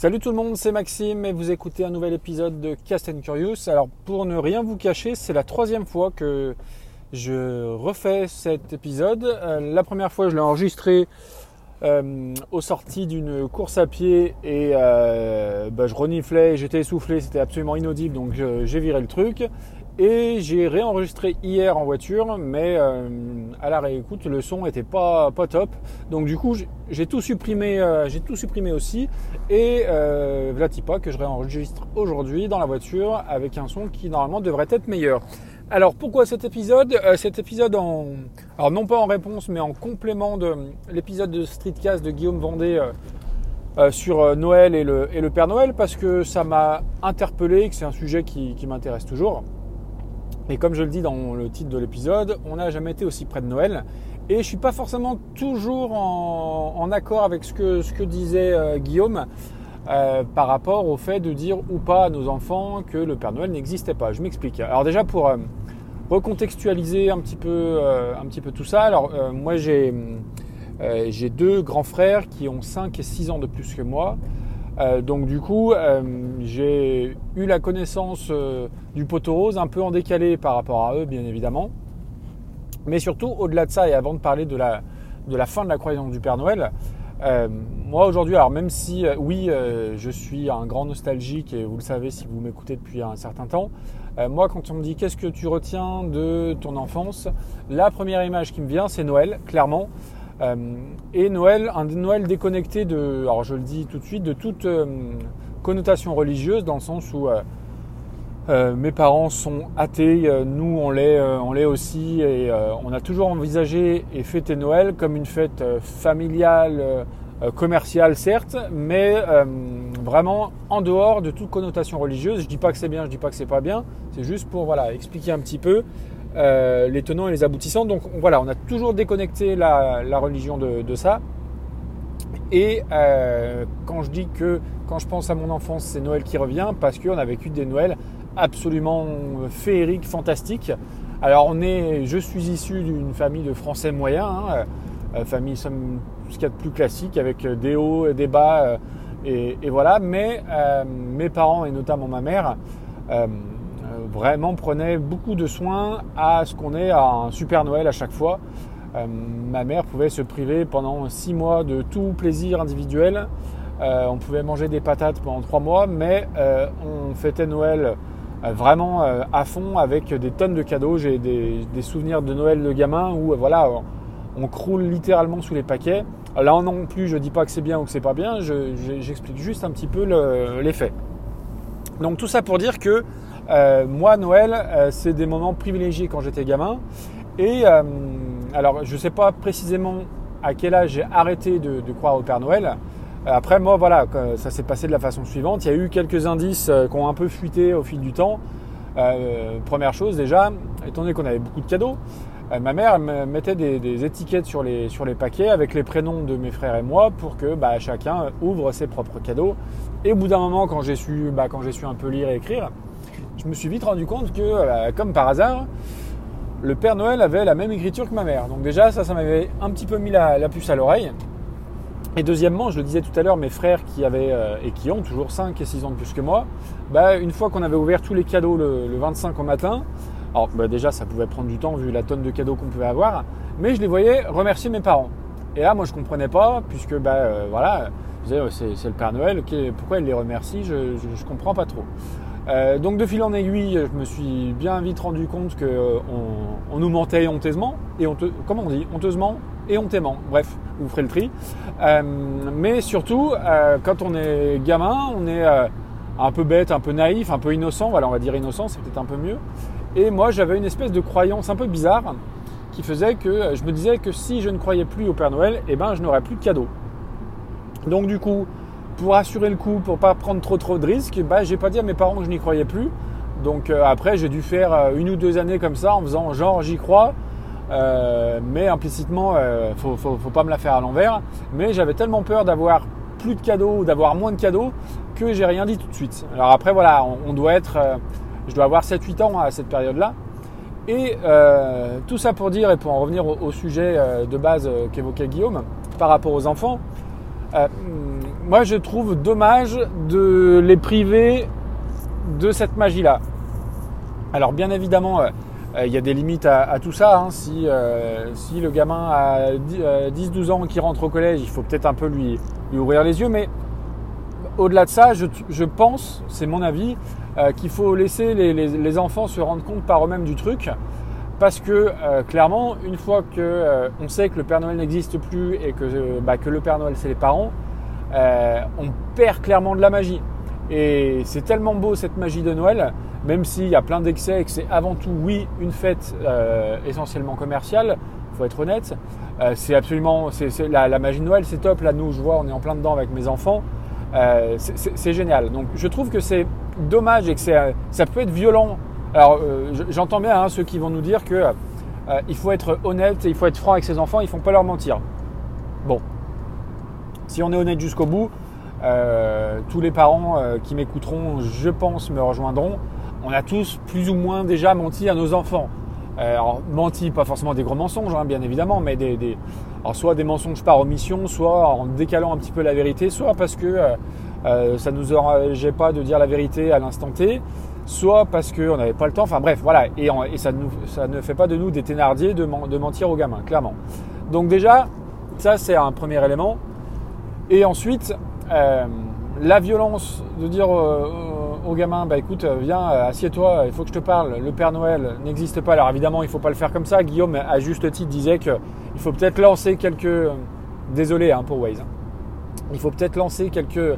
Salut tout le monde, c'est Maxime et vous écoutez un nouvel épisode de Cast and Curious. Alors pour ne rien vous cacher, c'est la troisième fois que je refais cet épisode. Euh, la première fois, je l'ai enregistré euh, au sorti d'une course à pied et euh, bah, je reniflais, j'étais essoufflé, c'était absolument inaudible, donc j'ai viré le truc. Et j'ai réenregistré hier en voiture, mais euh, à la réécoute, le son était pas, pas top. Donc du coup, j'ai tout supprimé, euh, j'ai tout supprimé aussi. Et euh, pas que je réenregistre aujourd'hui dans la voiture avec un son qui normalement devrait être meilleur. Alors pourquoi cet épisode? Cet épisode en, alors non pas en réponse, mais en complément de l'épisode de Streetcast de Guillaume Vendée. sur Noël et le, et le, Père Noël parce que ça m'a interpellé, que c'est un sujet qui m'intéresse toujours. Et comme je le dis dans le titre de l'épisode, on n'a jamais été aussi près de Noël. Et je ne suis pas forcément toujours en, accord avec ce que, ce que disait euh, Guillaume euh, par rapport au fait de dire ou pas à nos enfants que le Père Noël n'existait pas. Je m'explique. Alors déjà pour euh, recontextualiser un petit peu, tout ça. Alors moi j'ai deux grands frères qui ont 5 et 6 ans de plus que moi. Euh, donc du coup, euh, j'ai eu la connaissance euh, du poteau rose un peu en décalé par rapport à eux, bien évidemment. Mais surtout, au-delà de ça, et avant de parler de la, de la fin de la croyance du Père Noël, moi aujourd'hui, alors même si oui, je suis un grand nostalgique, et vous le savez si vous m'écoutez depuis un certain temps, moi quand on me dit qu'est-ce que tu retiens de ton enfance, la première image qui me vient, c'est Noël, clairement. Euh, et Noël, un Noël déconnecté de, alors je le dis tout de suite, de toute euh, connotation religieuse, dans le sens où euh, mes parents sont athées, nous on l'est, on l'est aussi, et on a toujours envisagé et fêté Noël comme une fête familiale, commerciale certes, mais vraiment en dehors de toute connotation religieuse. Je dis pas que c'est bien, je dis pas que c'est pas bien, c'est juste pour voilà expliquer un petit peu euh, les tenants et les aboutissants. Donc voilà, on a toujours déconnecté la, religion de, ça. Et euh, quand je dis que quand je pense à mon enfance, c'est Noël qui revient, parce qu'on a vécu des Noëls absolument féeriques, fantastiques. Alors on est, je suis issu d'une famille de Français moyens, hein, euh, famille somme ce qu'il y a de plus classique, avec des hauts et des bas, et, et, voilà. Mais mes parents et notamment ma mère vraiment prenait beaucoup de soin à ce qu'on ait un super Noël à chaque fois. Euh, ma mère pouvait se priver pendant six mois de tout plaisir individuel. Euh, on pouvait manger des patates pendant trois mois, mais euh, on fêtait Noël vraiment à fond avec des tonnes de cadeaux. J'ai des, souvenirs de Noël de gamin où voilà, on croule littéralement sous les paquets. Là non plus, je ne dis pas que c'est bien ou que c'est pas bien, j'explique juste un petit peu l'effet. Donc tout ça pour dire que euh, moi, Noël, euh, c'est des moments privilégiés quand j'étais gamin. Et euh, alors, je ne sais pas précisément à quel âge j'ai arrêté de, croire au Père Noël. Après, moi, voilà, ça s'est passé de la façon suivante. Il y a eu quelques indices qui ont un peu fuité au fil du temps. première chose, déjà, étant donné qu'on avait beaucoup de cadeaux, ma mère mettait des, étiquettes sur les, sur les paquets avec les prénoms de mes frères et moi pour que bah, chacun ouvre ses propres cadeaux. Et au bout d'un moment, quand j'ai su, bah, quand j'ai su un peu lire et écrire, je me suis vite rendu compte que, comme par hasard, le Père Noël avait la même écriture que ma mère. Donc déjà, ça, ça m'avait un petit peu mis la, puce à l'oreille. Et deuxièmement, je le disais tout à l'heure, mes frères qui avaient euh, et qui ont toujours 5 et 6 ans de plus que moi, bah, une fois qu'on avait ouvert tous les cadeaux le, 25 au matin, alors bah, déjà ça pouvait prendre du temps vu la tonne de cadeaux qu'on pouvait avoir, mais je les voyais remercier mes parents. Et là, moi je comprenais pas, puisque bah, euh, voilà, c'est le Père Noël, pourquoi il les remercie, je, ne comprends pas trop. Euh, donc de fil en aiguille, je me suis bien vite rendu compte qu'on euh, on nous mentait honteusement, et comment on dit? Honteusement et hontément, bref, vous ferez le tri. Euh, mais surtout, quand on est gamin, on est un peu bête, un peu naïf, un peu innocent, voilà on va dire innocent, c'est peut-être un peu mieux. Et moi j'avais une espèce de croyance un peu bizarre qui faisait que je me disais que si je ne croyais plus au Père Noël, eh ben je n'aurais plus de cadeaux. Donc du coup, pour assurer le coup, pour pas prendre trop trop de risques, bah, j'ai pas dit à mes parents que je n'y croyais plus. Donc euh, après, j'ai dû faire euh, une ou deux années comme ça en faisant genre j'y crois, euh, mais implicitement, faut, faut, pas me la faire à l'envers. Mais j'avais tellement peur d'avoir plus de cadeaux ou d'avoir moins de cadeaux que j'ai rien dit tout de suite. Alors après, voilà, on, doit être, je dois avoir 7-8 ans à cette période-là. Et tout ça pour dire, et pour en revenir au, au sujet de base qu'évoquait Guillaume, par rapport aux enfants, moi je trouve dommage de les priver de cette magie-là. Alors bien évidemment, il y a des limites à, tout ça. Hein. Si, si, le gamin a 10-12 ans qui rentre au collège, il faut peut-être un peu lui, lui, ouvrir les yeux. Mais au-delà de ça, je, pense, c'est mon avis, qu'il faut laisser les, enfants se rendre compte par eux-mêmes du truc. Parce que euh, clairement, une fois que euh, on sait que le Père Noël n'existe plus et que, euh, bah, que le Père Noël c'est les parents, on perd clairement de la magie. Et c'est tellement beau cette magie de Noël, même s'il y a plein d'excès et que c'est avant tout, oui, une fête essentiellement commerciale, faut être honnête. c'est absolument, la, magie de Noël, c'est top. Là, nous, je vois, on est en plein dedans avec mes enfants. c'est, génial. Donc, je trouve que c'est dommage et que ça peut être violent alors, euh, j'entends bien hein, ceux qui vont nous dire que euh, il faut être honnête il faut être franc avec ses enfants, il ne faut pas leur mentir. Bon, si on est honnête jusqu'au bout, euh, tous les parents qui m'écouteront, je pense, me rejoindront. On a tous plus ou moins déjà menti à nos enfants. alors, menti, pas forcément des gros mensonges, hein, bien évidemment, mais des, soit des mensonges par omission, soit en décalant un petit peu la vérité, soit parce que ça ne nous engageait pas de dire la vérité à l'instant T, soit parce qu'on n'avait pas le temps, enfin bref, voilà, et, ça, ne fait pas de nous des thénardiers de, mentir aux gamins, clairement. Donc déjà, ça c'est un premier élément. Et ensuite, euh, la violence de dire aux gamins, bah écoute, viens, assieds-toi, il faut que je te parle, le Père Noël n'existe pas. Alors évidemment, il ne faut pas le faire comme ça. Guillaume, à juste titre, disait qu'il faut peut-être lancer quelques... Désolé hein, pour Waze. Hein. Il faut peut-être lancer quelques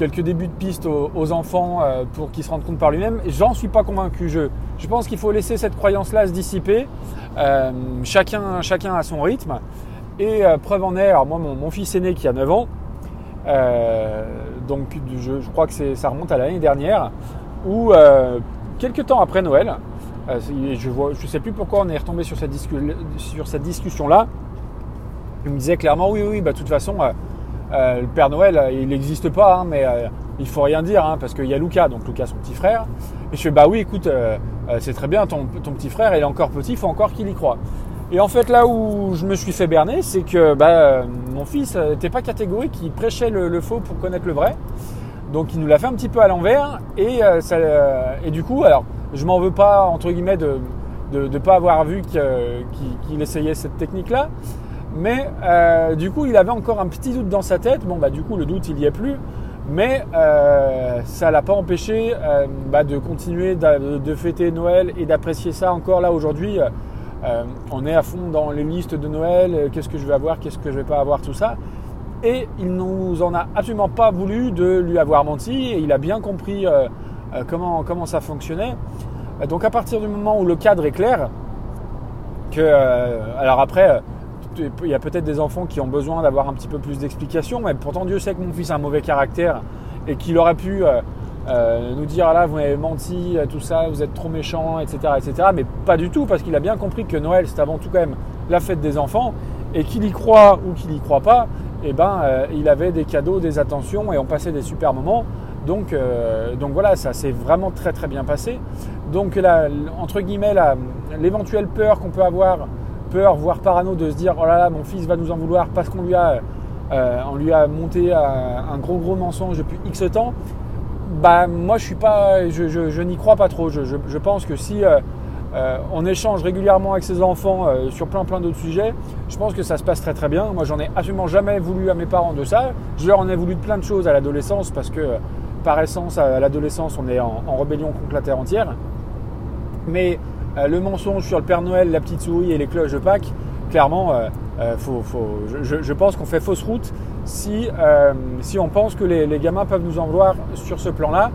quelques débuts de piste aux, enfants euh, pour qu'ils se rendent compte par lui-même. J'en suis pas convaincu. Je, je pense qu'il faut laisser cette croyance-là se dissiper. Euh, chacun, chacun a son rythme. Et euh, preuve en est, alors moi, mon, fils aîné qui a 9 ans, donc je, crois que ça remonte à l'année dernière, où quelques temps après Noël, je ne sais plus pourquoi on est retombé sur cette, discussion-là, il me disait clairement, oui, oui, bah, de toute façon, euh, le Père Noël, euh, il n'existe pas, hein, mais euh, il faut rien dire, hein, parce qu'il y a Lucas, donc Lucas son petit frère. Et je fais bah oui, écoute, c'est très bien, ton, petit frère, il est encore petit, il faut encore qu'il y croit. Et en fait, là où je me suis fait berner, c'est que bah, mon fils n'était pas catégorique, il prêchait le, faux pour connaître le vrai. Donc il nous l'a fait un petit peu à l'envers. Et, et du coup, alors, je m'en veux pas, entre guillemets, de ne pas avoir vu qu'il essayait cette technique-là. Mais euh, du coup, il avait encore un petit doute dans sa tête. Bon, bah, du coup, le doute, il n'y est plus. Mais euh, ça l'a pas empêché euh, bah, de continuer de, fêter Noël et d'apprécier ça encore là aujourd'hui. On est à fond dans les listes de Noël, qu'est-ce que je vais avoir, qu'est-ce que je vais pas avoir, tout ça. Et il nous en a absolument pas voulu de lui avoir menti et il a bien compris comment, comment ça fonctionnait. Donc à partir du moment où le cadre est clair, que alors après il y a peut-être des enfants qui ont besoin d'avoir un petit peu plus d'explications, mais pourtant Dieu sait que mon fils a un mauvais caractère et qu'il aurait pu euh, euh, nous dire là vous m'avez menti, euh, tout ça, vous êtes trop méchant, etc., etc. Mais pas du tout parce qu'il a bien compris que Noël c'est avant tout quand même la fête des enfants et qu'il y croit ou qu'il y croit pas, eh ben il avait des cadeaux, des attentions et on passait des super moments. Donc, donc voilà, ça s'est vraiment très très bien passé. Donc entre guillemets, l'éventuelle peur qu'on peut avoir peur, voire parano de se dire oh là là, mon fils va nous en vouloir parce qu'on lui a, euh, on lui a monté un gros gros mensonge depuis X temps. Bah moi je suis pas, je, n'y crois pas trop. Je, pense que si euh, euh, on échange régulièrement avec ses enfants sur plein plein d'autres sujets, je pense que ça se passe très très bien. Moi j'en ai absolument jamais voulu à mes parents de ça. Je leur en ai voulu de plein de choses à l'adolescence parce que par essence à l'adolescence on est en, rébellion contre la terre entière. Mais euh, le mensonge sur le Père Noël, la petite souris et les cloches de Pâques, clairement, euh, euh, je, pense qu'on fait fausse route si, si on pense que les, gamins peuvent nous en vouloir sur ce plan-là.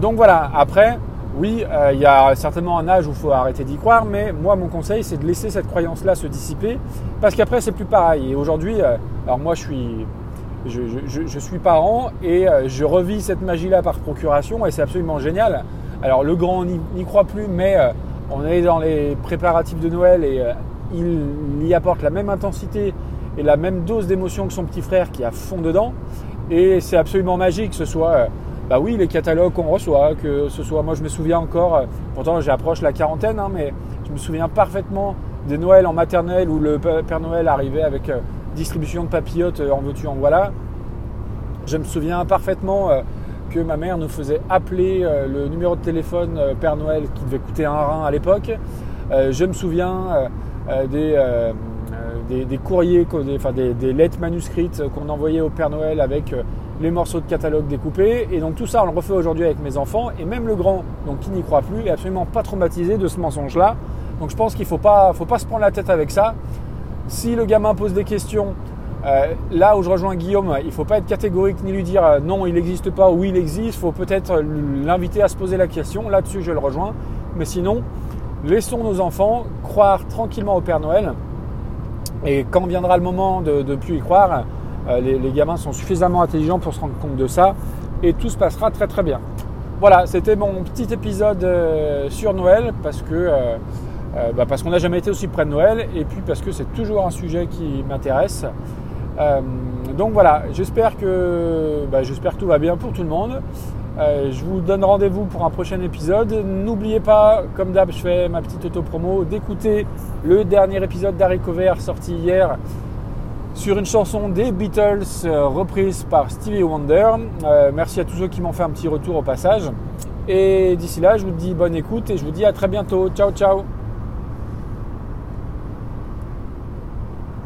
donc voilà, après, oui, il y a certainement un âge où il faut arrêter d'y croire, mais moi, mon conseil, c'est de laisser cette croyance-là se dissiper, parce qu'après, c'est plus pareil. Et aujourd'hui, alors moi, je suis, je, suis parent et je revis cette magie-là par procuration, et c'est absolument génial. Alors le grand n'y croit plus, mais euh, on est dans les préparatifs de Noël et euh, il y apporte la même intensité et la même dose d'émotion que son petit frère qui est à fond dedans. Et c'est absolument magique que ce soit, euh, bah oui, les catalogues qu'on reçoit, que ce soit, moi je me souviens encore, pourtant j'approche la quarantaine, hein, mais je me souviens parfaitement des Noëls en maternelle où le Père Noël arrivait avec distribution de papillotes en veux-tu, en voilà. Je me souviens parfaitement que ma mère nous faisait appeler le numéro de téléphone Père Noël qui devait coûter un rein à l'époque. je me souviens des des, courriers, des, des, lettres manuscrites qu'on envoyait au Père Noël avec euh, les morceaux de catalogue découpés. Et donc tout ça, on le refait aujourd'hui avec mes enfants. Et même le grand, donc qui n'y croit plus, est absolument pas traumatisé de ce mensonge-là. Donc je pense qu'il ne faut pas, faut pas se prendre la tête avec ça. Si le gamin pose des questions, euh, là où je rejoins Guillaume, il ne faut pas être catégorique ni lui dire euh, non, il n'existe pas ou il existe. Il faut peut-être l'inviter à se poser la question. Là-dessus, je le rejoins. Mais sinon, laissons nos enfants croire tranquillement au Père Noël. Et quand viendra le moment de plus y croire, euh, les, gamins sont suffisamment intelligents pour se rendre compte de ça et tout se passera très très bien. Voilà, c'était mon petit épisode euh, sur Noël parce que euh, bah, parce qu'on n'a jamais été aussi près de Noël et puis parce que c'est toujours un sujet qui m'intéresse. donc voilà, j'espère que bah, j'espère que tout va bien pour tout le monde. Euh, je vous donne rendez-vous pour un prochain épisode. N'oubliez pas, comme d'hab, je fais ma petite auto-promo, d'écouter le dernier épisode d'Harry Cover sorti hier sur une chanson des Beatles euh, reprise par Stevie Wonder. Euh, merci à tous ceux qui m'ont fait un petit retour au passage. Et d'ici là, je vous dis bonne écoute et je vous dis à très bientôt. Ciao, ciao